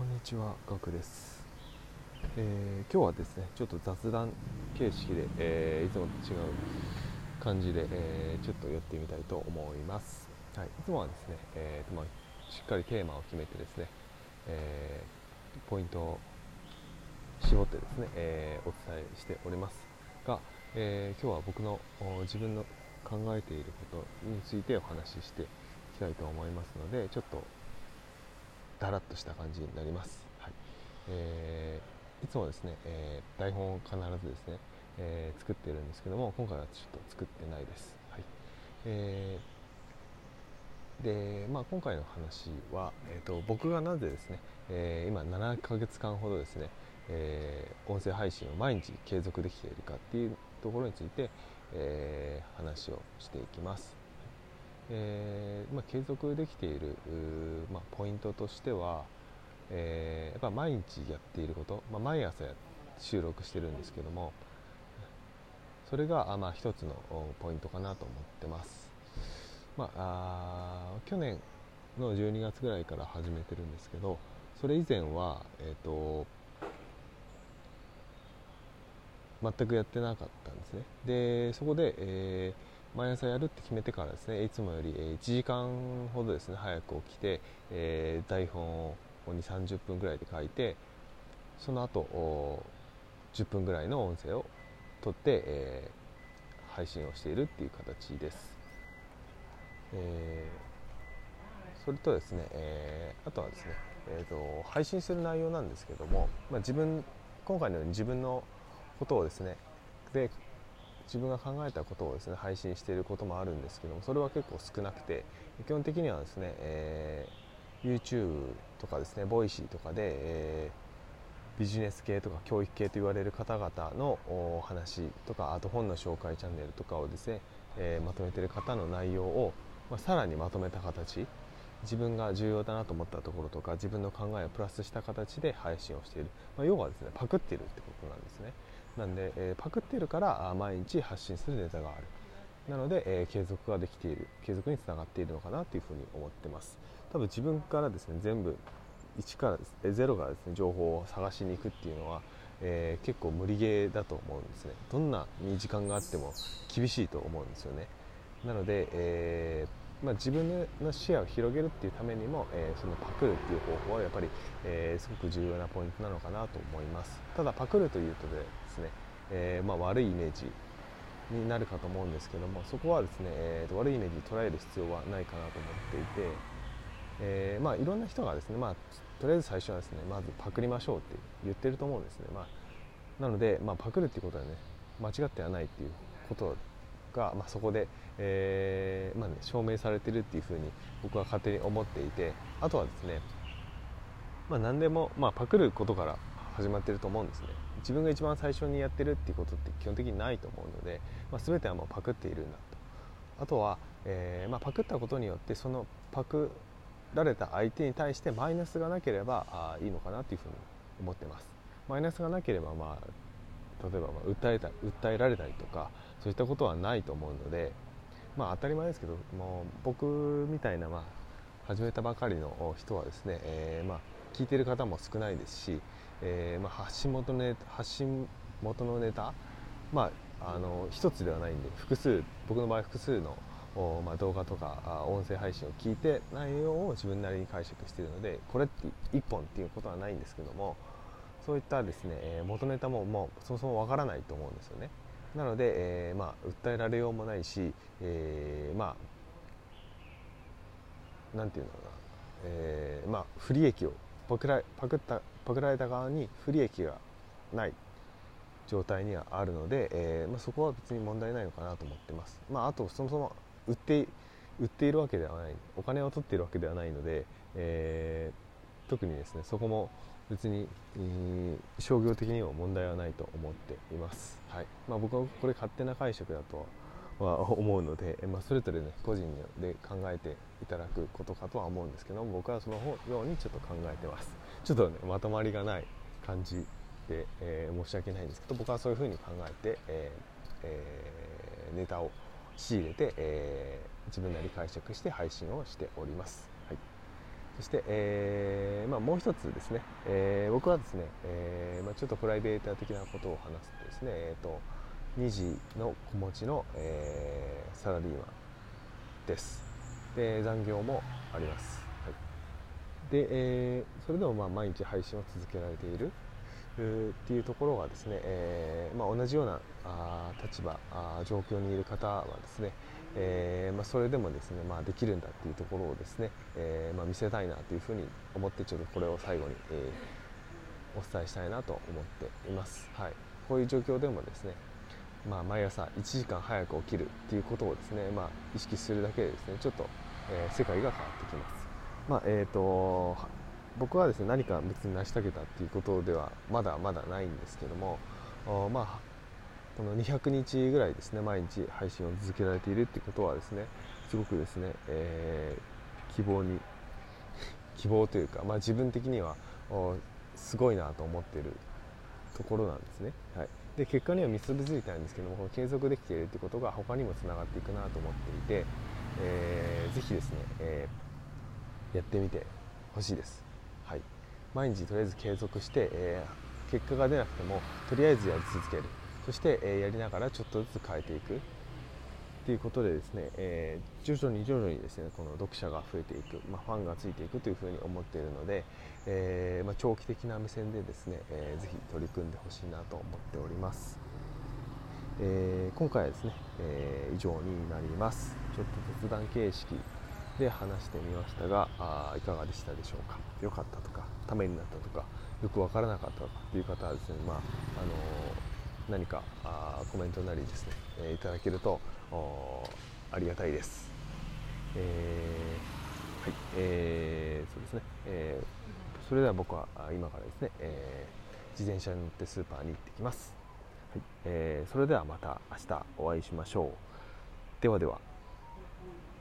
こんにちは、ガクです、えー今日はですね、ちょっと雑談形式で、えーいつもと違う感じで、えーちょっと寄ってみたいと思います。はい、いつもはですね、えーとまあ、しっかりテーマを決めてですね、えーポイントを絞ってですね、えお伝えしておりますが、え今日は僕の自分の考えていることについてお話ししていきたいと思いますので、ちょっとだらっとした感じになります。はいえーいつもですね、えー台本を必ずですね、えー作っているんですけども今回はちょっと作ってないです。はいえーでまあ、今回の話は、えー、と僕がなぜですね、え今7ヶ月間ほどですね、え音声配信を毎日継続できているかっていうところについて、え話をしていきます。えーまあ、継続できている、まあ、ポイントとしては、えーやっぱ毎日やっていること、まあ、毎朝収録してるんですけどもそれがあ、まあ、一つのポイントかなと思ってます、まあ、あ去年の12月ぐらいから始めてるんですけどそれ以前は、えー、と全くやってなかったんですね。でそこで、えー毎朝やるって決めてからですねいつもより1時間ほどですね早く起きて、えー台本を2 3 0分ぐらいで書いてその後10分ぐらいの音声を取って、えー配信をしているっていう形です、えーそれとですね、えーあとはですね、えーと配信する内容なんですけども、まあ、自分今回のように自分のことをですねで自分が考えたことをですね配信していることもあるんですけどもそれは結構少なくて基本的にはですね、えー YouTube とかですねボイシーとかで、えービジネス系とか教育系と言われる方々のお話とかあと本の紹介チャンネルとかをですね、えーまとめている方の内容を、まあ、さらにまとめた形自分が重要だなと思ったところとか自分の考えをプラスした形で配信をしている、まあ、要はですねパクっているってことなんですね。なんで、えーパクってるから毎日発信するネタがある。なので、えー継続ができている。継続につながっているのかなというふうに思ってます。多分自分からですね全部1からですえ0からですね情報を探しに行くっていうのは、えー結構無理ゲーだと思うんですね。どんなに時間があっても厳しいと思うんですよね。なので、えーまあ、自分の視野を広げるっていうためにも、えーそのパクるっていう方法はやっぱり、えーすごく重要なポイントなのかなと思います。ただパクるというとですね、えーまあ、悪いイメージになるかと思うんですけどもそこはですね、えーと悪いイメージに捉える必要はないかなと思っていて、えーまあ、いろんな人がですね、まあ、とりあえず最初はですねまずパクりましょうって言ってると思うんですね、まあ、なので、まあ、パクるっていうことはね間違ってはないっていうことが、まあ、そこで、えーまあね、証明されてるっていうふうに僕は勝手に思っていてあとはですね、まあ、何でも、まあ、パクることから始まってると思うんですね。自分が一番最初にやってるっていうことって基本的にないと思うので、まあ、全てはもうパクっているんだと。あとは、えーまあ、パクったことによってそのパクられた相手に対してマイナスがなければあいいのかなというふうに思ってます。マイナスがなければ、まあ、例えばまあ訴えた訴えられたりとかそういったことはないと思うので、まあ、当たり前ですけどもう僕みたいな、まあ、始めたばかりの人はですね、えーまあ、聞いてる方も少ないですし、えーまあ、発信元のネタ発信元のネタ、まあ、あの一つではないんで複数僕の場合複数のおまあ、動画とかあ音声配信を聞いて内容を自分なりに解釈しているのでこれって一本っていうことはないんですけどもそういったですね、えー元ネタももうそもそもわからないと思うんですよね。なので、えーまあ、訴えられようもないし、えーまあなんていうのかな、えーまあ、不利益をパクらパクったパクられた側に不利益がない状態にはあるので、えーまあ、そこは別に問題ないのかなと思ってます、まあ、あとそもそも売って売っているわけではない。お金を取っているわけではないので、えー特にですねそこも別に、商業的には問題はないと思っています、はい。まあ、僕はこれ勝手な解釈だとは思うので、まあ、それぞれね個人で考えていただくことかとは思うんですけど僕はそのようにちょっと考えてます。ちょっとねまとまりがない感じで、えー申し訳ないんですけど僕はそういうふうに考えて、えーえーネタを仕入れて、え自分なり解釈して配信をしております、そして、えーまあ、もう一つですね、えー、僕はですね、えーまあ、ちょっとプライベート的なことを話すとですね、えーと、2児の子持ちの、えー、サラリーマンです。で残業もあります、はい、で、えー、それでもまあ毎日配信を続けられているっていうところがですね、えーまあ、同じようなあ立場あ状況にいる方はですね、えーまあ、それでもですね、まあ、できるんだっていうところをですね、えーまあ、見せたいなというふうに思ってちょっとこれを最後に、えー、お伝えしたいなと思っています、はい、こういう状況でもですね、まあ、毎朝1時間早く起きるっていうことをですね、まあ、意識するだけでですねちょっと、えー、世界が変わってきます、まあえーと、僕はですね何か別に成し遂げたっていうことではまだまだないんですけどもまあこの200日ぐらいですね毎日配信を続けられているってことはですねすごくですね、えー、希望に希望というか、まあ、自分的にはすごいなと思ってるところなんですね、はい、で結果には結びついたんですけどもこの継続できているということが他にもつながっていくなと思っていて、えー、ぜひですね、えー、やってみてほしいです、毎日とりあえず継続して、えー、結果が出なくてもとりあえずやり続ける。そして、えやりながらちょっとずつ変えていく。っていうことでですね、えー、徐々に徐々にですねこの読者が増えていく、まあ、ファンがついていくというふうに思っているので、えー、まあ、長期的な目線でですね、えー、ぜひ取り組んでほしいなと思っております、え今回はですね、え以上になります。ちょっと雑談形式で話してみましたがあいかがでしたでしょうか？良かったとか。ためになったとかよく分からなかったという方はですね、まああの何かあコメントなりですね、えー、いただけるとありがたいです。えー、はい、えー、そうですね、えー、それでは僕は今からですね、えー、自転車に乗ってスーパーに行ってきます。はい、えー、それではまた明日お会いしましょう。ではでは。